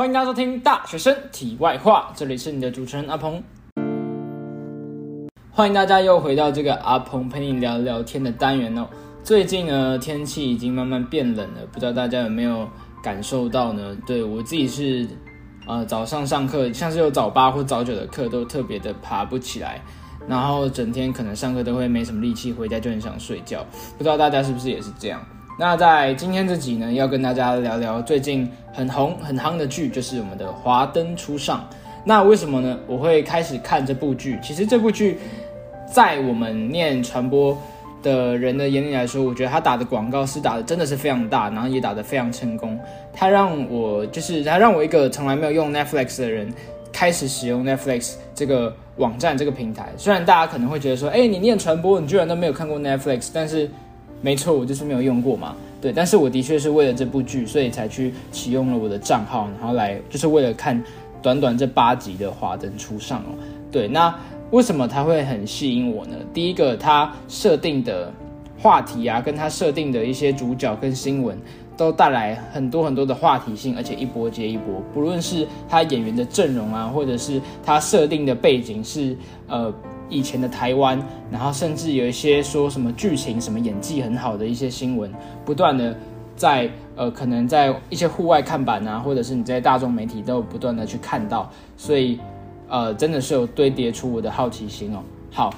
欢迎大家收听《大学生题外话》，这里是你的主持人阿鹏。欢迎大家又回到这个阿鹏陪你聊聊天的单元哦。最近呢，天气已经慢慢变冷了，不知道大家有没有感受到呢？对我自己是，呃，早上上课，像是有早八或早九的课，都特别的爬不起来，然后整天可能上课都会没什么力气，回家就很想睡觉。不知道大家是不是也是这样？那在今天这集呢，要跟大家聊聊最近很红很夯的剧，就是我们的《华灯初上》。那为什么呢？我会开始看这部剧。其实这部剧在我们念传播的人的眼里来说，我觉得他打的广告是打的真的是非常大，然后也打得非常成功。他让我就是他让我一个从来没有用 Netflix 的人开始使用 Netflix 这个网站这个平台。虽然大家可能会觉得说，哎，你念传播，你居然都没有看过 Netflix，但是。没错，我就是没有用过嘛。对，但是我的确是为了这部剧，所以才去启用了我的账号，然后来就是为了看短短这八集的《华灯初上》哦。对，那为什么它会很吸引我呢？第一个，它设定的话题啊，跟它设定的一些主角跟新闻，都带来很多很多的话题性，而且一波接一波。不论是它演员的阵容啊，或者是它设定的背景是呃。以前的台湾，然后甚至有一些说什么剧情、什么演技很好的一些新闻，不断的在呃，可能在一些户外看板啊，或者是你在大众媒体都有不断的去看到，所以呃，真的是有堆叠出我的好奇心哦。好，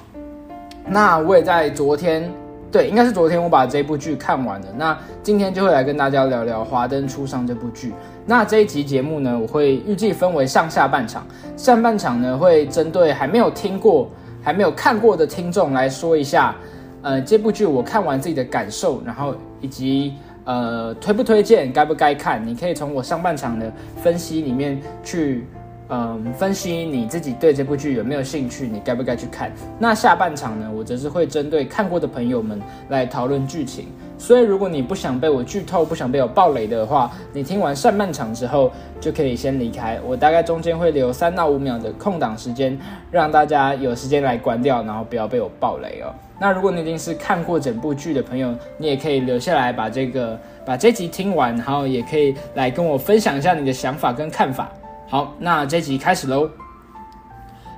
那我也在昨天，对，应该是昨天我把这部剧看完了。那今天就会来跟大家聊聊《华灯初上》这部剧。那这一集节目呢，我会预计分为上下半场，上半场呢会针对还没有听过。还没有看过的听众来说一下，呃，这部剧我看完自己的感受，然后以及呃推不推荐，该不该看，你可以从我上半场的分析里面去。嗯，分析你自己对这部剧有没有兴趣，你该不该去看？那下半场呢，我则是会针对看过的朋友们来讨论剧情。所以，如果你不想被我剧透，不想被我爆雷的话，你听完上半场之后就可以先离开。我大概中间会留三到五秒的空档时间，让大家有时间来关掉，然后不要被我爆雷哦。那如果你已经是看过整部剧的朋友，你也可以留下来把这个把这集听完，然后也可以来跟我分享一下你的想法跟看法。好，那这集开始喽。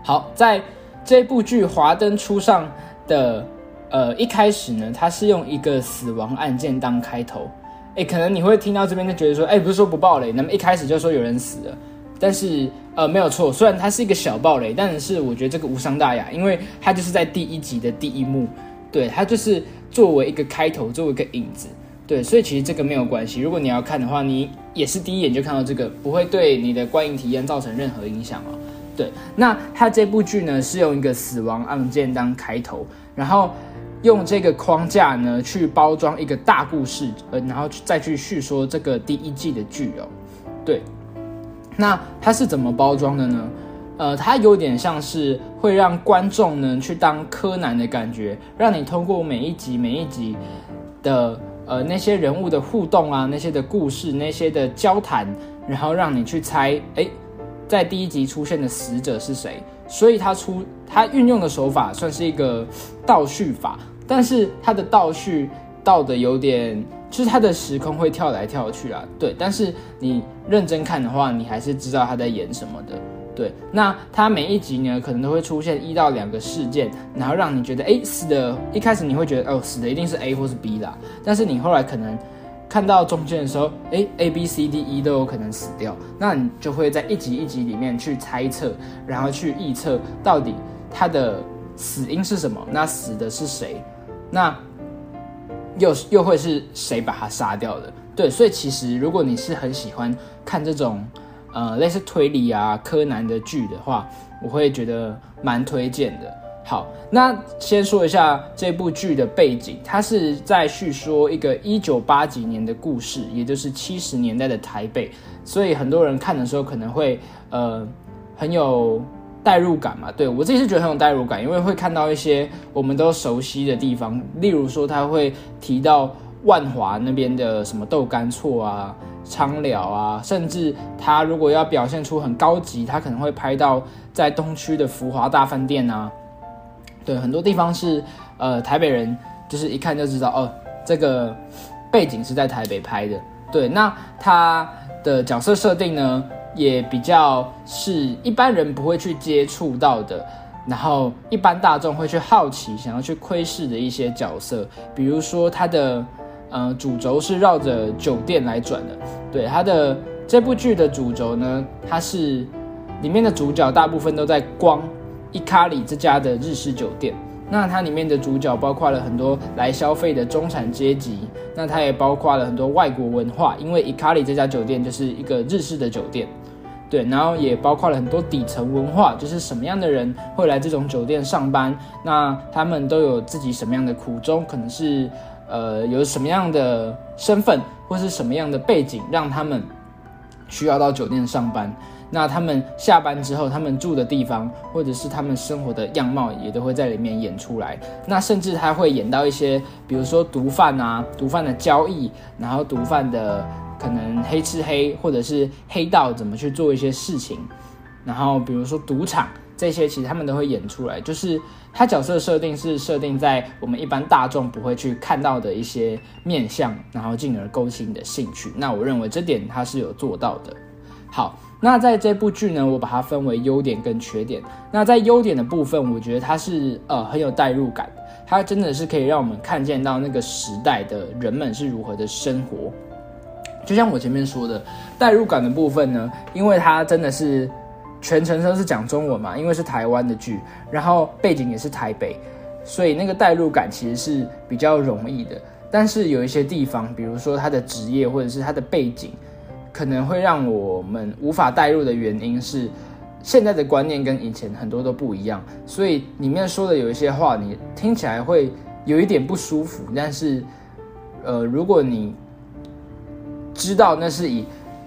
好，在这部剧《华灯初上》的呃一开始呢，它是用一个死亡案件当开头。哎，可能你会听到这边就觉得说，哎，不是说不爆雷，那么一开始就说有人死了。但是呃没有错，虽然它是一个小爆雷，但是我觉得这个无伤大雅，因为它就是在第一集的第一幕，对，它就是作为一个开头，作为一个影子。对，所以其实这个没有关系。如果你要看的话，你也是第一眼就看到这个，不会对你的观影体验造成任何影响哦。对，那它这部剧呢是用一个死亡案件当开头，然后用这个框架呢去包装一个大故事，呃，然后再去叙说这个第一季的剧哦。对，那它是怎么包装的呢？呃，它有点像是会让观众呢去当柯南的感觉，让你通过每一集每一集的。呃，那些人物的互动啊，那些的故事，那些的交谈，然后让你去猜，哎，在第一集出现的死者是谁？所以他出他运用的手法算是一个倒叙法，但是他的倒叙倒的有点，就是他的时空会跳来跳去啊，对，但是你认真看的话，你还是知道他在演什么的。对，那它每一集呢，可能都会出现一到两个事件，然后让你觉得，哎，死的，一开始你会觉得，哦，死的一定是 A 或是 B 啦，但是你后来可能看到中间的时候，哎，A、B、C、D、E 都有可能死掉，那你就会在一集一集里面去猜测，然后去臆测到底他的死因是什么，那死的是谁，那又又会是谁把他杀掉的？对，所以其实如果你是很喜欢看这种。呃，类似推理啊、柯南的剧的话，我会觉得蛮推荐的。好，那先说一下这部剧的背景，它是在叙说一个一九八几年的故事，也就是七十年代的台北，所以很多人看的时候可能会呃很有代入感嘛。对我自己是觉得很有代入感，因为会看到一些我们都熟悉的地方，例如说他会提到万华那边的什么豆干错啊。苍寮啊，甚至他如果要表现出很高级，他可能会拍到在东区的福华大饭店啊。对，很多地方是呃台北人就是一看就知道哦，这个背景是在台北拍的。对，那他的角色设定呢，也比较是一般人不会去接触到的，然后一般大众会去好奇、想要去窥视的一些角色，比如说他的呃主轴是绕着酒店来转的，对它的这部剧的主轴呢，它是里面的主角大部分都在光伊卡里这家的日式酒店。那它里面的主角包括了很多来消费的中产阶级，那它也包括了很多外国文化，因为伊卡里这家酒店就是一个日式的酒店，对，然后也包括了很多底层文化，就是什么样的人会来这种酒店上班，那他们都有自己什么样的苦衷，可能是呃有什么样的身份或是什么样的背景，让他们需要到酒店上班。那他们下班之后，他们住的地方，或者是他们生活的样貌，也都会在里面演出来。那甚至他会演到一些，比如说毒贩啊，毒贩的交易，然后毒贩的可能黑吃黑，或者是黑道怎么去做一些事情。然后比如说赌场这些，其实他们都会演出来。就是他角色设定是设定在我们一般大众不会去看到的一些面相，然后进而勾起你的兴趣。那我认为这点他是有做到的。好。那在这部剧呢，我把它分为优点跟缺点。那在优点的部分，我觉得它是呃很有代入感，它真的是可以让我们看见到那个时代的人们是如何的生活。就像我前面说的，代入感的部分呢，因为它真的是全程都是讲中文嘛，因为是台湾的剧，然后背景也是台北，所以那个代入感其实是比较容易的。但是有一些地方，比如说他的职业或者是他的背景。可能会让我们无法代入的原因是，现在的观念跟以前很多都不一样，所以里面说的有一些话，你听起来会有一点不舒服。但是，呃，如果你知道那是以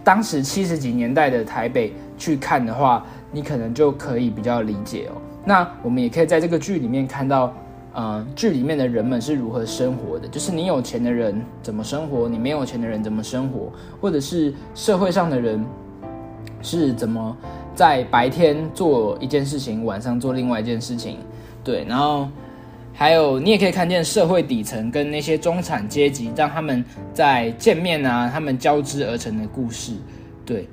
当时七十几年代的台北去看的话，你可能就可以比较理解哦。那我们也可以在这个剧里面看到。嗯，剧里面的人们是如何生活的？就是你有钱的人怎么生活，你没有钱的人怎么生活，或者是社会上的人是怎么在白天做一件事情，晚上做另外一件事情。对，然后还有你也可以看见社会底层跟那些中产阶级，让他们在见面啊，他们交织而成的故事。对，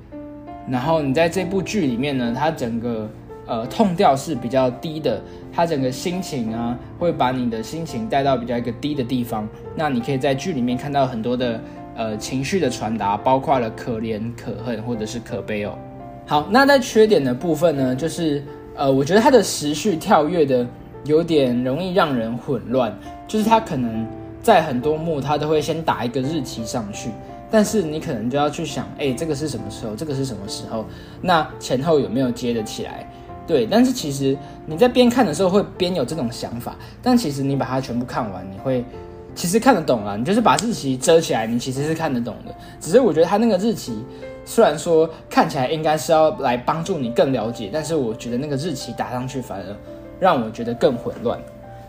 然后你在这部剧里面呢，它整个呃痛调是比较低的。它整个心情啊，会把你的心情带到比较一个低的地方。那你可以在剧里面看到很多的呃情绪的传达，包括了可怜、可恨或者是可悲哦。好，那在缺点的部分呢，就是呃，我觉得它的时序跳跃的有点容易让人混乱，就是它可能在很多幕它都会先打一个日期上去，但是你可能就要去想，哎，这个是什么时候？这个是什么时候？那前后有没有接得起来？对，但是其实你在边看的时候会边有这种想法，但其实你把它全部看完，你会其实看得懂啊。你就是把日期遮起来，你其实是看得懂的。只是我觉得它那个日期虽然说看起来应该是要来帮助你更了解，但是我觉得那个日期打上去反而让我觉得更混乱。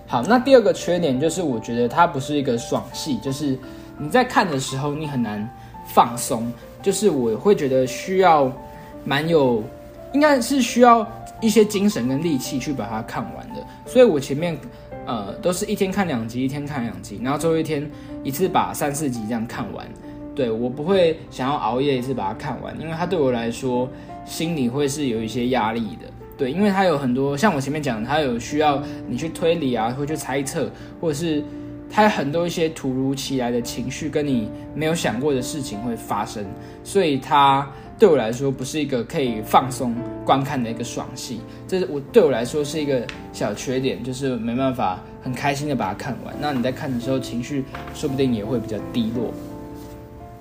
好，那第二个缺点就是我觉得它不是一个爽戏，就是你在看的时候你很难放松，就是我会觉得需要蛮有，应该是需要。一些精神跟力气去把它看完的，所以我前面，呃，都是一天看两集，一天看两集，然后最后一天一次把三四集这样看完。对我不会想要熬夜一次把它看完，因为它对我来说心里会是有一些压力的。对，因为它有很多像我前面讲的，它有需要你去推理啊，会去猜测，或者是它有很多一些突如其来的情绪跟你没有想过的事情会发生，所以它。对我来说，不是一个可以放松观看的一个爽戏，这是我对我来说是一个小缺点，就是没办法很开心的把它看完。那你在看的时候，情绪说不定也会比较低落。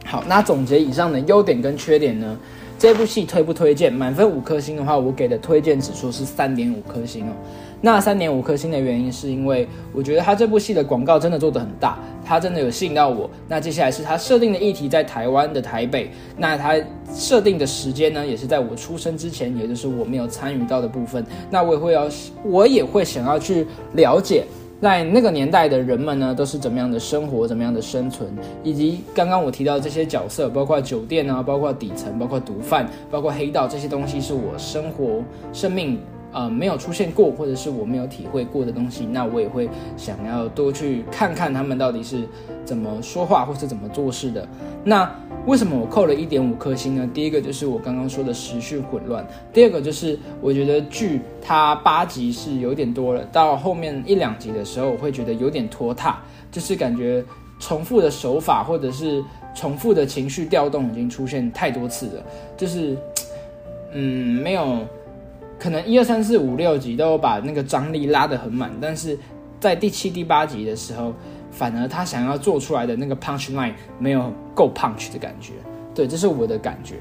好，那总结以上的优点跟缺点呢？这部戏推不推荐？满分五颗星的话，我给的推荐指数是三点五颗星哦。那三点五颗星的原因是因为我觉得他这部戏的广告真的做得很大，他真的有吸引到我。那接下来是他设定的议题在台湾的台北，那他设定的时间呢，也是在我出生之前，也就是我没有参与到的部分。那我也会要，我也会想要去了解，在那个年代的人们呢，都是怎么样的生活，怎么样的生存，以及刚刚我提到这些角色，包括酒店啊，包括底层，包括毒贩，包括黑道这些东西，是我生活生命。呃，没有出现过，或者是我没有体会过的东西，那我也会想要多去看看他们到底是怎么说话，或是怎么做事的。那为什么我扣了一点五颗星呢？第一个就是我刚刚说的时序混乱，第二个就是我觉得剧它八集是有点多了，到后面一两集的时候，我会觉得有点拖沓，就是感觉重复的手法或者是重复的情绪调动已经出现太多次了，就是嗯没有，可能一二三四五六集都把那个张力拉得很满，但是在第七、第八集的时候。反而他想要做出来的那个 punch line 没有够 punch 的感觉，对，这是我的感觉。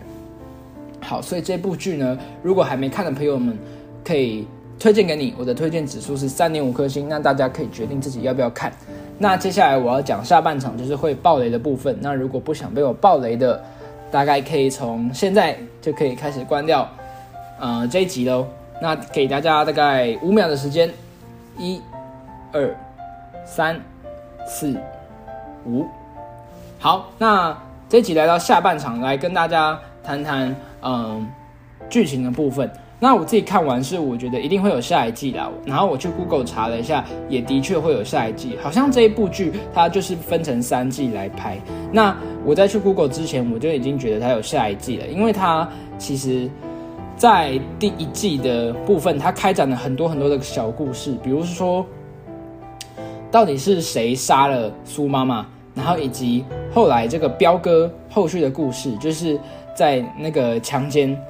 好，所以这部剧呢，如果还没看的朋友们，可以推荐给你。我的推荐指数是三点五颗星，那大家可以决定自己要不要看。那接下来我要讲下半场，就是会爆雷的部分。那如果不想被我爆雷的，大概可以从现在就可以开始关掉，呃，这一集喽。那给大家大概五秒的时间，一、二、三。四五，好，那这集来到下半场，来跟大家谈谈嗯剧情的部分。那我自己看完是，我觉得一定会有下一季啦。然后我去 Google 查了一下，也的确会有下一季。好像这一部剧它就是分成三季来拍。那我在去 Google 之前，我就已经觉得它有下一季了，因为它其实在第一季的部分，它开展了很多很多的小故事，比如说。到底是谁杀了苏妈妈？然后以及后来这个彪哥后续的故事，就是在那个强奸。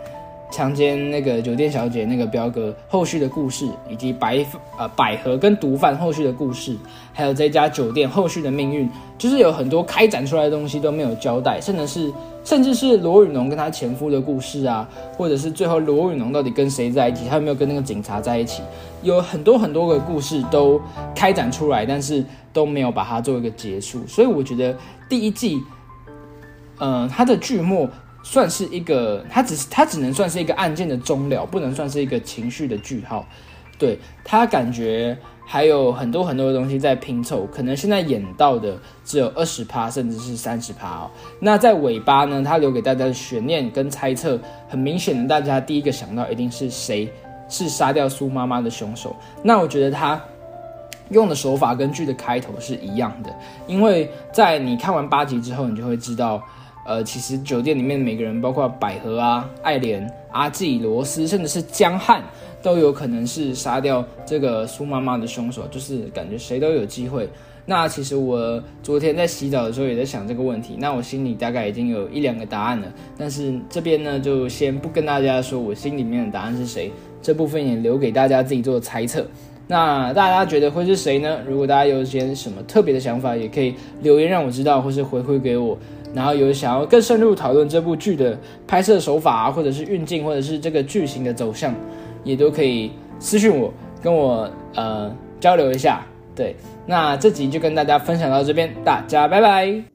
强奸那个酒店小姐那个彪哥后续的故事，以及白呃百合跟毒贩后续的故事，还有这家酒店后续的命运，就是有很多开展出来的东西都没有交代，甚至是甚至是罗宇农跟他前夫的故事啊，或者是最后罗宇农到底跟谁在一起，他有没有跟那个警察在一起，有很多很多个故事都开展出来，但是都没有把它做一个结束，所以我觉得第一季，嗯，它的剧末。算是一个，它只是它只能算是一个案件的终了，不能算是一个情绪的句号。对他感觉还有很多很多的东西在拼凑，可能现在演到的只有二十趴，甚至是三十趴哦。那在尾巴呢，他留给大家的悬念跟猜测，很明显的，大家第一个想到一定是谁是杀掉苏妈妈的凶手。那我觉得他用的手法跟剧的开头是一样的，因为在你看完八集之后，你就会知道。呃，其实酒店里面每个人，包括百合啊、爱莲、阿纪、罗斯，甚至是江汉，都有可能是杀掉这个苏妈妈的凶手。就是感觉谁都有机会。那其实我昨天在洗澡的时候也在想这个问题。那我心里大概已经有一两个答案了。但是这边呢，就先不跟大家说我心里面的答案是谁。这部分也留给大家自己做猜测。那大家觉得会是谁呢？如果大家有些什么特别的想法，也可以留言让我知道，或是回馈给我。然后有想要更深入讨论这部剧的拍摄手法啊，或者是运镜，或者是这个剧情的走向，也都可以私信我，跟我呃交流一下。对，那这集就跟大家分享到这边，大家拜拜。